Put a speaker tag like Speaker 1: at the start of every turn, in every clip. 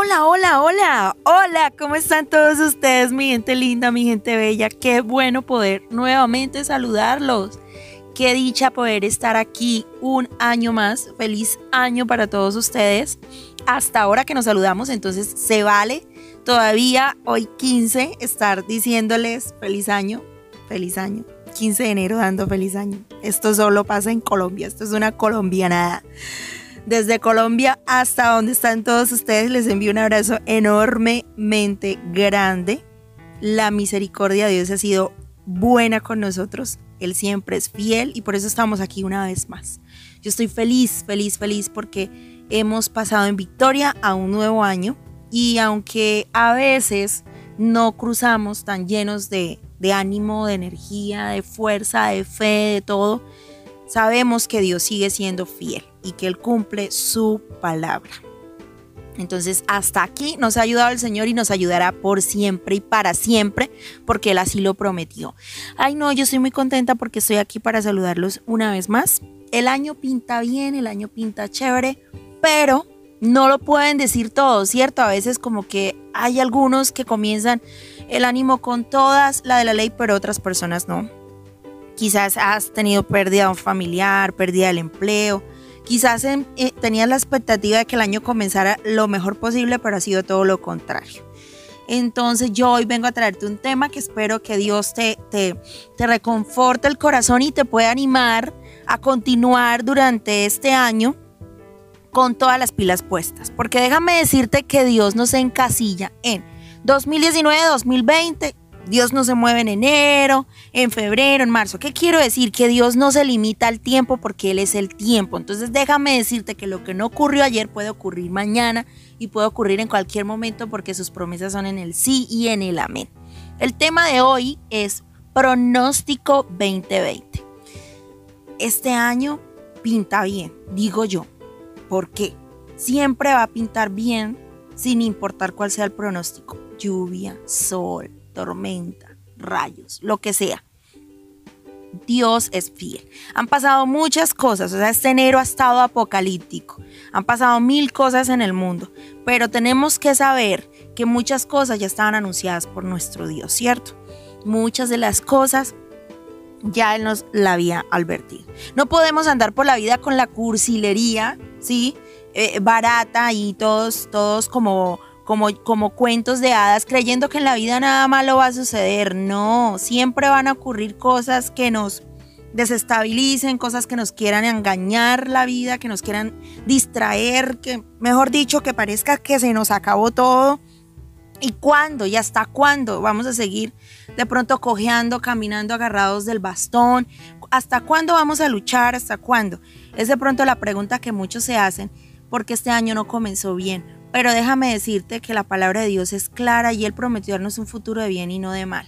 Speaker 1: Hola, hola, hola, hola, ¿cómo están todos ustedes, mi gente linda, mi gente bella? Qué bueno poder nuevamente saludarlos. Qué dicha poder estar aquí un año más. Feliz año para todos ustedes. Hasta ahora que nos saludamos, entonces se vale todavía hoy 15 estar diciéndoles feliz año, feliz año. 15 de enero dando feliz año. Esto solo pasa en Colombia, esto es una colombianada. Desde Colombia hasta donde están todos ustedes, les envío un abrazo enormemente grande. La misericordia de Dios ha sido buena con nosotros. Él siempre es fiel y por eso estamos aquí una vez más. Yo estoy feliz, feliz, feliz porque hemos pasado en victoria a un nuevo año y aunque a veces no cruzamos tan llenos de, de ánimo, de energía, de fuerza, de fe, de todo, sabemos que Dios sigue siendo fiel y que Él cumple su palabra. Entonces, hasta aquí nos ha ayudado el Señor y nos ayudará por siempre y para siempre, porque Él así lo prometió. Ay, no, yo estoy muy contenta porque estoy aquí para saludarlos una vez más. El año pinta bien, el año pinta chévere, pero no lo pueden decir todos, ¿cierto? A veces como que hay algunos que comienzan el ánimo con todas, la de la ley, pero otras personas no. Quizás has tenido pérdida de un familiar, pérdida del empleo, Quizás eh, tenías la expectativa de que el año comenzara lo mejor posible, pero ha sido todo lo contrario. Entonces yo hoy vengo a traerte un tema que espero que Dios te, te, te reconforte el corazón y te pueda animar a continuar durante este año con todas las pilas puestas. Porque déjame decirte que Dios no se encasilla en 2019, 2020, Dios no se mueve en enero, en febrero, en marzo. ¿Qué quiero decir? Que Dios no se limita al tiempo porque Él es el tiempo. Entonces déjame decirte que lo que no ocurrió ayer puede ocurrir mañana y puede ocurrir en cualquier momento porque sus promesas son en el sí y en el amén. El tema de hoy es pronóstico 2020. Este año pinta bien, digo yo. ¿Por qué? Siempre va a pintar bien sin importar cuál sea el pronóstico. Lluvia, sol, tormenta, rayos, lo que sea. Dios es fiel. Han pasado muchas cosas, o sea, este enero ha estado apocalíptico. Han pasado mil cosas en el mundo, pero tenemos que saber que muchas cosas ya estaban anunciadas por nuestro Dios, ¿cierto? Muchas de las cosas ya Él nos la había advertido. No podemos andar por la vida con la cursilería, ¿sí? Eh, barata y todos, todos como como, cuentos de hadas, creyendo que en la vida nada malo va a suceder. No, siempre van a ocurrir cosas que nos desestabilicen, cosas que nos quieran engañar la vida, que nos quieran distraer, que mejor dicho, que parezca que se nos acabó todo. ¿Y cuándo? ¿Y hasta cuándo vamos a seguir de pronto cojeando, caminando agarrados del bastón? ¿Hasta cuándo vamos a luchar? ¿Hasta cuándo? Es de pronto la pregunta que muchos se hacen porque este año no comenzó bien pero déjame decirte que la palabra de Dios es clara y Él prometió darnos un futuro de bien y no de mal.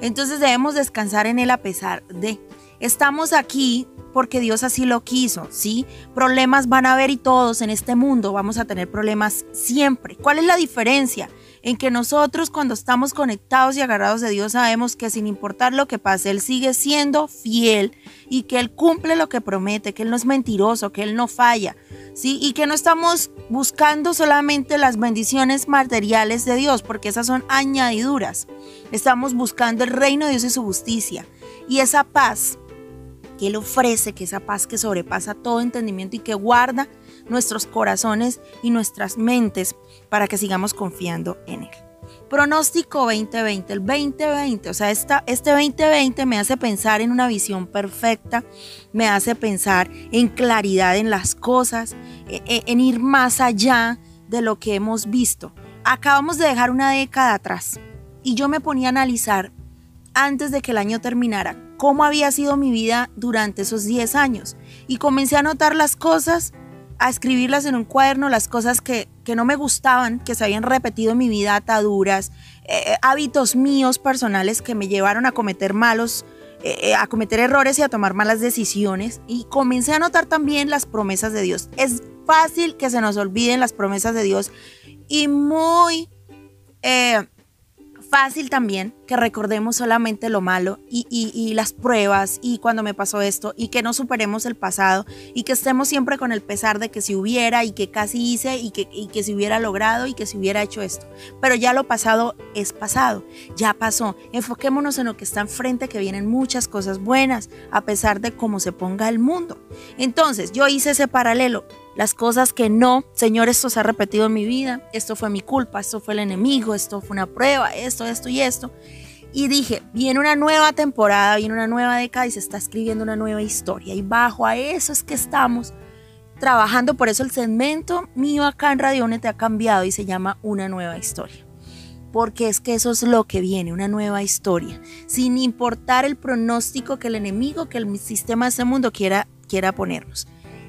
Speaker 1: Entonces debemos descansar en Él a pesar de. Estamos aquí porque Dios así lo quiso, ¿sí? Problemas van a haber y todos en este mundo vamos a tener problemas siempre. ¿Cuál es la diferencia? En que nosotros cuando estamos conectados y agarrados de Dios sabemos que sin importar lo que pase, Él sigue siendo fiel y que Él cumple lo que promete, que Él no es mentiroso, que Él no falla, ¿sí? Y que no estamos buscando solamente las bendiciones materiales de Dios, porque esas son añadiduras. Estamos buscando el reino de Dios y su justicia. Y esa paz que Él ofrece, que esa paz que sobrepasa todo entendimiento y que guarda nuestros corazones y nuestras mentes para que sigamos confiando en Él. Pronóstico 2020, el 2020, o sea, esta, este 2020 me hace pensar en una visión perfecta, me hace pensar en claridad en las cosas, en, e, en ir más allá de lo que hemos visto. Acabamos de dejar una década atrás y yo me ponía a analizar antes de que el año terminara cómo había sido mi vida durante esos 10 años. Y comencé a notar las cosas, a escribirlas en un cuaderno, las cosas que, no me gustaban, que se habían repetido en mi vida, ataduras, eh, eh, hábitos míos personales que me llevaron a cometer malos, eh, a cometer errores y a tomar malas decisiones. Y comencé a notar también las promesas de Dios. Es fácil que se nos olviden las promesas de Dios y muy fácil también que recordemos solamente lo malo y, las pruebas y cuando me pasó esto y que no superemos el pasado y que estemos siempre con el pesar de que si hubiera y que casi hice y que, y que si hubiera logrado y que si hubiera hecho esto. Pero ya lo pasado es pasado, ya pasó. Enfoquémonos en lo que está enfrente, que vienen muchas cosas buenas a pesar de cómo se ponga el mundo. Entonces yo hice ese paralelo las cosas que no, Señor, esto se ha repetido en mi vida, esto fue mi culpa, esto fue el enemigo, esto fue una prueba, esto, esto y esto. Y dije, viene una nueva temporada, viene una nueva década y se está escribiendo una nueva historia. Y bajo a eso es que estamos trabajando. Por eso el segmento mío acá en Radio te ha cambiado y se llama Una nueva historia. Porque es que eso es lo que viene, una nueva historia. Sin importar el pronóstico que el enemigo, que el sistema de este mundo quiera, quiera ponernos.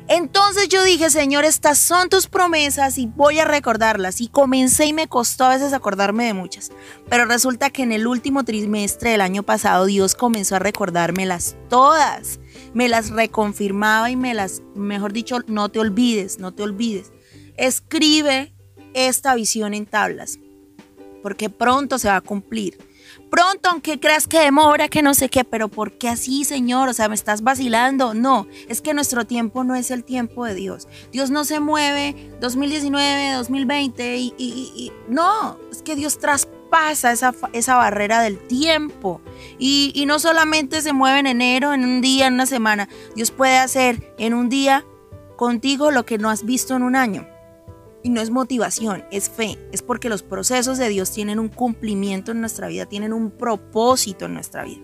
Speaker 1: Entonces yo dije, Señor, estas son tus promesas y voy a recordarlas. Y comencé y me costó a veces acordarme de muchas. Pero resulta que en el último trimestre del año pasado Dios comenzó a recordármelas todas. Me las reconfirmaba y me las, mejor dicho, no te olvides, no te olvides. Escribe esta visión en tablas, porque pronto se va a cumplir pronto, aunque creas que demora, que no sé qué, pero ¿por qué así, Señor? O sea, me estás vacilando. No, es que nuestro tiempo no es el tiempo de Dios. Dios no se mueve 2019, 2020 y, no, es que Dios traspasa esa, esa barrera del tiempo. Y, y no solamente se mueve en enero, en un día, en una semana. Dios puede hacer en un día contigo lo que no has visto en un año. Y no es motivación, es fe. Es porque los procesos de Dios tienen un cumplimiento en nuestra vida, tienen un propósito en nuestra vida.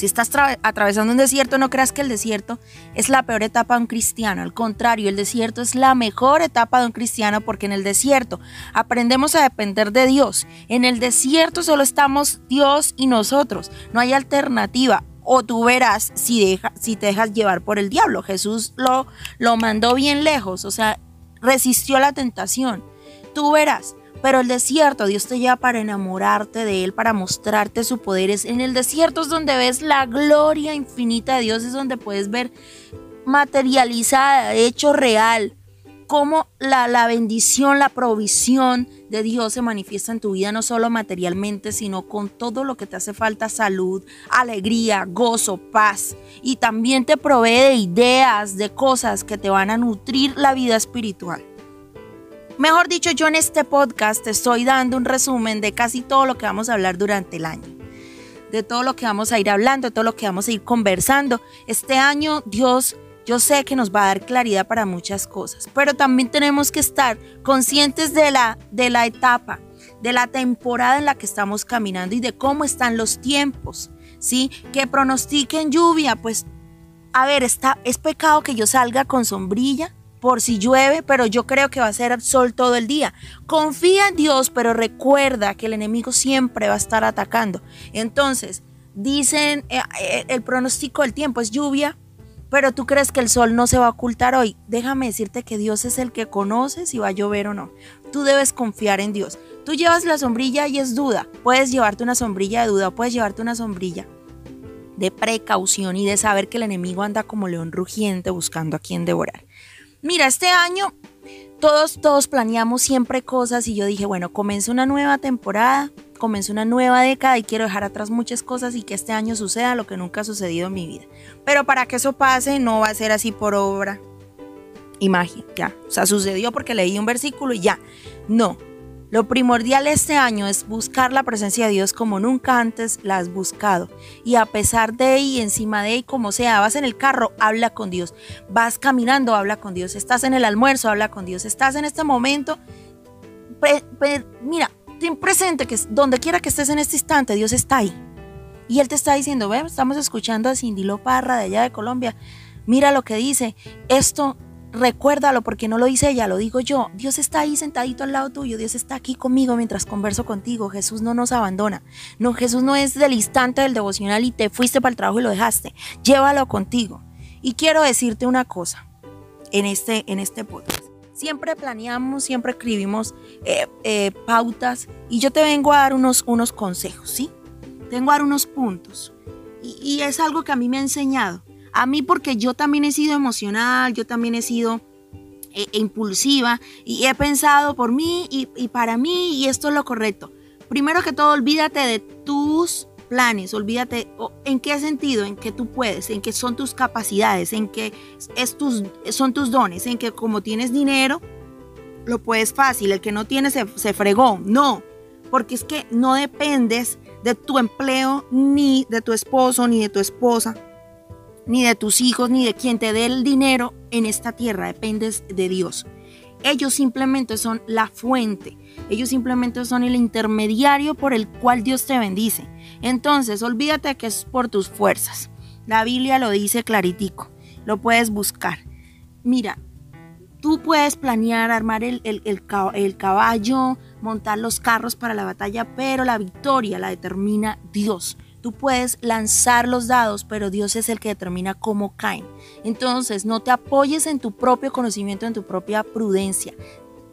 Speaker 1: Si estás atravesando un desierto, no creas que el desierto es la peor etapa de un cristiano. Al contrario, el desierto es la mejor etapa de un cristiano porque en el desierto aprendemos a depender de Dios. En el desierto solo estamos Dios y nosotros. No hay alternativa. O tú verás si, si te dejas llevar por el diablo. Jesús lo, lo mandó bien lejos. O sea, resistió la tentación. Tú verás, pero el desierto, Dios te lleva para enamorarte de Él, para mostrarte su poder. Es en el desierto es donde ves la gloria infinita de Dios, es donde puedes ver materializada, hecho real, cómo la, la bendición, la provisión de Dios se manifiesta en tu vida, no solo materialmente, sino con todo lo que te hace falta, salud, alegría, gozo, paz. Y también te provee de ideas, de cosas que te van a nutrir la vida espiritual. Mejor dicho, yo en este podcast te estoy dando un resumen de casi todo lo que vamos a hablar durante el año de todo lo que vamos a ir hablando, de todo lo que vamos a ir conversando. Este año Dios yo sé que nos va a dar claridad para muchas cosas, pero también tenemos que estar conscientes de la, de la etapa, de la temporada en la que estamos caminando y de cómo están los tiempos, ¿sí? Que pronostiquen lluvia, pues, a ver, está, es pecado que yo salga con sombrilla por si llueve, pero yo creo que va a ser sol todo el día. Confía en Dios, pero recuerda que el enemigo siempre va a estar atacando. Entonces, dicen, eh, eh, el pronóstico del tiempo es lluvia, pero tú crees que el sol no se va a ocultar hoy. Déjame decirte que Dios es el que conoce si va a llover o no. Tú debes confiar en Dios. Tú llevas la sombrilla y es duda. Puedes llevarte una sombrilla de duda, puedes llevarte una sombrilla de precaución y de saber que el enemigo anda como león rugiente buscando a quien devorar. Mira, este año todos, todos planeamos siempre cosas y yo dije, bueno, comienza una nueva temporada, comienza una nueva década y quiero dejar atrás muchas cosas y que este año suceda lo que nunca ha sucedido en mi vida. Pero para que eso pase no va a ser así por obra y magia, ya. O sea, sucedió porque leí un versículo y ya. No, lo primordial este año es buscar la presencia de Dios como nunca antes la has buscado. Y a pesar de y encima de y como sea, vas en el carro, habla con Dios. Vas caminando, habla con Dios. Estás en el almuerzo, habla con Dios. Estás en este momento. mira, ten presente que donde quiera que estés en este instante, Dios está ahí. Y Él te está diciendo, ve, estamos escuchando a Cindy Parra de allá de Colombia. Mira lo que dice. Esto Recuérdalo porque no lo dice ella, lo digo yo. Dios está ahí sentadito al lado tuyo, Dios está aquí conmigo mientras converso contigo. Jesús no nos abandona. No, Jesús no es del instante del devocional y te fuiste para el trabajo y lo dejaste. Llévalo contigo. Y quiero decirte una cosa en este, en este podcast. Siempre planeamos, siempre escribimos eh, eh, pautas y yo te vengo a dar unos, unos consejos, ¿sí? Tengo a dar unos puntos. y es algo que a mí me ha enseñado a mí porque yo también he sido emocional, yo también he sido eh, impulsiva y he pensado por mí y, para mí y esto es lo correcto. primero que todo, olvídate de tus planes, olvídate en qué sentido, en qué tú puedes, en qué son tus capacidades, en qué es tus, son tus dones, en que como tienes dinero, lo puedes fácil, el que no tiene se, se fregó. No, porque es que no dependes de tu empleo, ni de tu esposo, ni de tu esposa, ni de tus hijos, ni de quien te dé el dinero en esta tierra, dependes de Dios. Ellos simplemente son la fuente, ellos simplemente son el intermediario por el cual Dios te bendice. Entonces, olvídate que es por tus fuerzas. La Biblia lo dice claritico, lo puedes buscar. Mira, tú puedes planear, armar el, el, caballo, montar los carros para la batalla, pero la victoria la determina Dios. Tú puedes lanzar los dados, pero Dios es el que determina cómo caen. Entonces, no te apoyes en tu propio conocimiento, en tu propia prudencia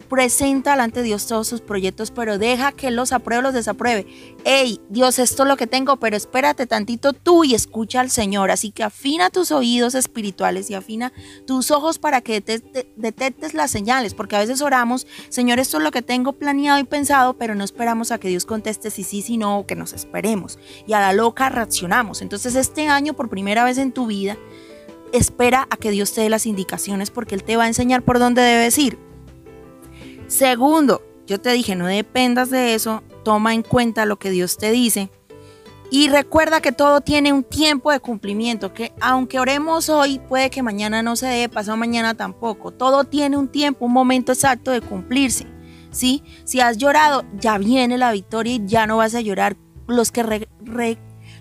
Speaker 1: presenta delante de Dios todos sus proyectos, pero deja que los apruebe o los desapruebe. Hey, Dios, esto es lo que tengo, pero espérate tantito tú y escucha al Señor. Así que afina tus oídos espirituales y afina tus ojos para que detectes las señales, porque a veces oramos, Señor, esto es lo que tengo planeado y pensado, pero no esperamos a que Dios conteste si sí, si no, que nos esperemos. Y a la loca reaccionamos. Entonces este año, por primera vez en tu vida, espera a que Dios te dé las indicaciones porque Él te va a enseñar por dónde debes ir. Segundo, yo te dije, no dependas de eso, toma en cuenta lo que Dios te dice. Y recuerda que todo tiene un tiempo de cumplimiento, que aunque oremos hoy, puede que mañana no se dé, pasado mañana tampoco. Todo tiene un tiempo, un momento exacto de cumplirse. ¿sí? Si has llorado, ya viene la victoria y ya no vas a llorar. Los que,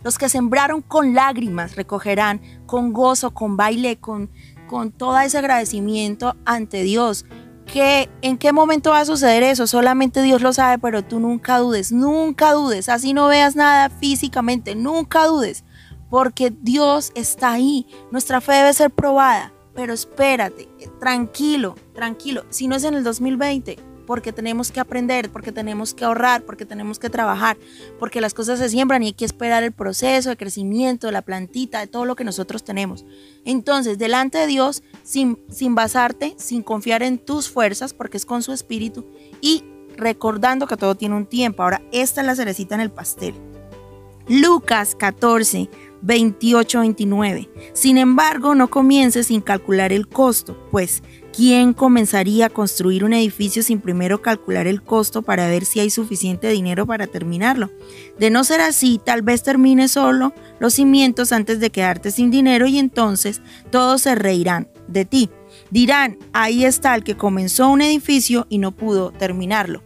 Speaker 1: los que sembraron con lágrimas recogerán con gozo, con baile, con, con todo ese agradecimiento ante Dios en qué momento va a suceder eso, solamente Dios lo sabe, pero tú nunca dudes, nunca dudes, así no veas nada físicamente, nunca dudes, porque Dios está ahí, nuestra fe debe ser probada, pero espérate, tranquilo, tranquilo, si no es en el 2020, porque tenemos que aprender, porque tenemos que ahorrar, porque tenemos que trabajar, porque las cosas se siembran y hay que esperar el proceso de crecimiento la plantita, de todo lo que nosotros tenemos. Entonces, delante de Dios, sin, sin basarte, sin confiar en tus fuerzas, porque es con su espíritu, y recordando que todo tiene un tiempo. Ahora, esta es la cerecita en el pastel. Lucas 14, 28-29. Sin embargo, no comiences sin calcular el costo, pues ¿quién comenzaría a construir un edificio sin primero calcular el costo para ver si hay suficiente dinero para terminarlo? De no ser así, tal vez termine solo los cimientos antes de quedarte sin dinero y entonces todos se reirán de ti. Dirán, ahí está el que comenzó un edificio y no pudo terminarlo.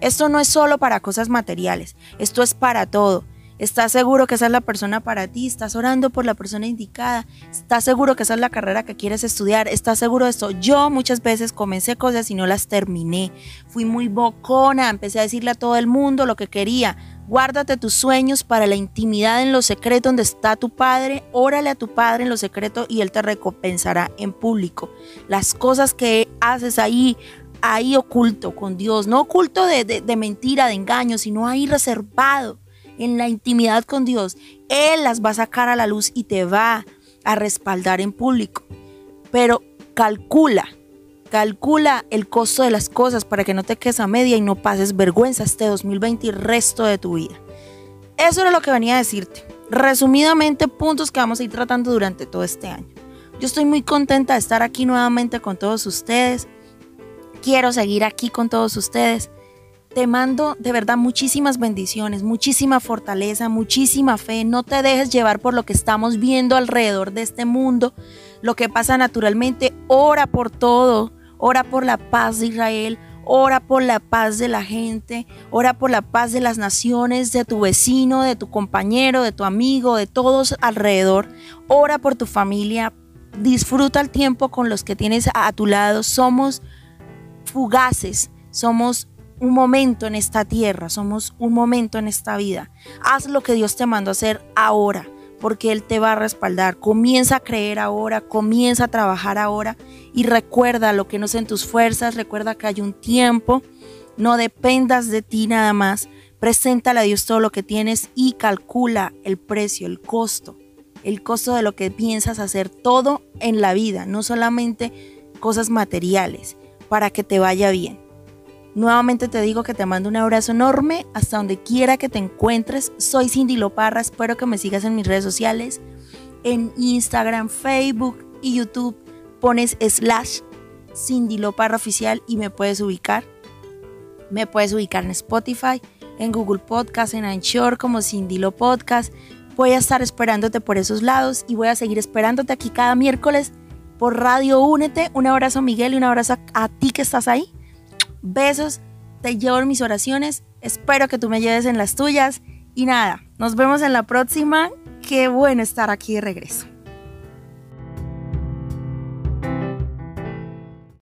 Speaker 1: Esto no es solo para cosas materiales, esto es para todo. ¿Estás seguro que esa es la persona para ti? ¿Estás orando por la persona indicada? ¿Estás seguro que esa es la carrera que quieres estudiar? ¿Estás seguro de esto? Yo muchas veces comencé cosas y no las terminé. Fui muy bocona, empecé a decirle a todo el mundo lo que quería. Guárdate tus sueños para la intimidad en lo secreto donde está tu padre. Órale a tu padre en lo secreto y él te recompensará en público. Las cosas que haces ahí, ahí oculto con Dios, no oculto de, de mentira, de engaño, sino ahí reservado en la intimidad con Dios, Él las va a sacar a la luz y te va a respaldar en público. Pero calcula, calcula el costo de las cosas para que no te quedes a media y no pases vergüenza este 2020 y resto de tu vida. Eso era lo que venía a decirte. Resumidamente, puntos que vamos a ir tratando durante todo este año. Yo estoy muy contenta de estar aquí nuevamente con todos ustedes. Quiero seguir aquí con todos ustedes. Te mando de verdad muchísimas bendiciones, muchísima fortaleza, muchísima fe. No te dejes llevar por lo que estamos viendo alrededor de este mundo, lo que pasa naturalmente. Ora por todo, ora por la paz de Israel, ora por la paz de la gente, ora por la paz de las naciones, de tu vecino, de tu compañero, de tu amigo, de todos alrededor. Ora por tu familia, disfruta el tiempo con los que tienes a tu lado. Somos fugaces, somos un momento en esta tierra, somos un momento en esta vida. Haz lo que Dios te mandó a hacer ahora, porque Él te va a respaldar. Comienza a creer ahora, comienza a trabajar ahora y recuerda lo que no es en tus fuerzas, recuerda que hay un tiempo, no dependas de ti nada más. Preséntale a Dios todo lo que tienes y calcula el precio, el costo, el costo de lo que piensas hacer todo en la vida, no solamente cosas materiales, para que te vaya bien. Nuevamente te digo que te mando un abrazo enorme hasta donde quiera que te encuentres. Soy Cindy Loparra, espero que me sigas en mis redes sociales, en Instagram, Facebook y YouTube. Pones slash Cindy Loparra Oficial y me puedes ubicar. Me puedes ubicar en Spotify, en Google Podcast, en Anchor como Cindy Lo Podcast. Voy a estar esperándote por esos lados y voy a seguir esperándote aquí cada miércoles por Radio Únete. Un abrazo Miguel y un abrazo a, a ti que estás ahí. Besos, te llevo mis oraciones, espero que tú me lleves en las tuyas y nada, nos vemos en la próxima. Qué bueno estar aquí de regreso.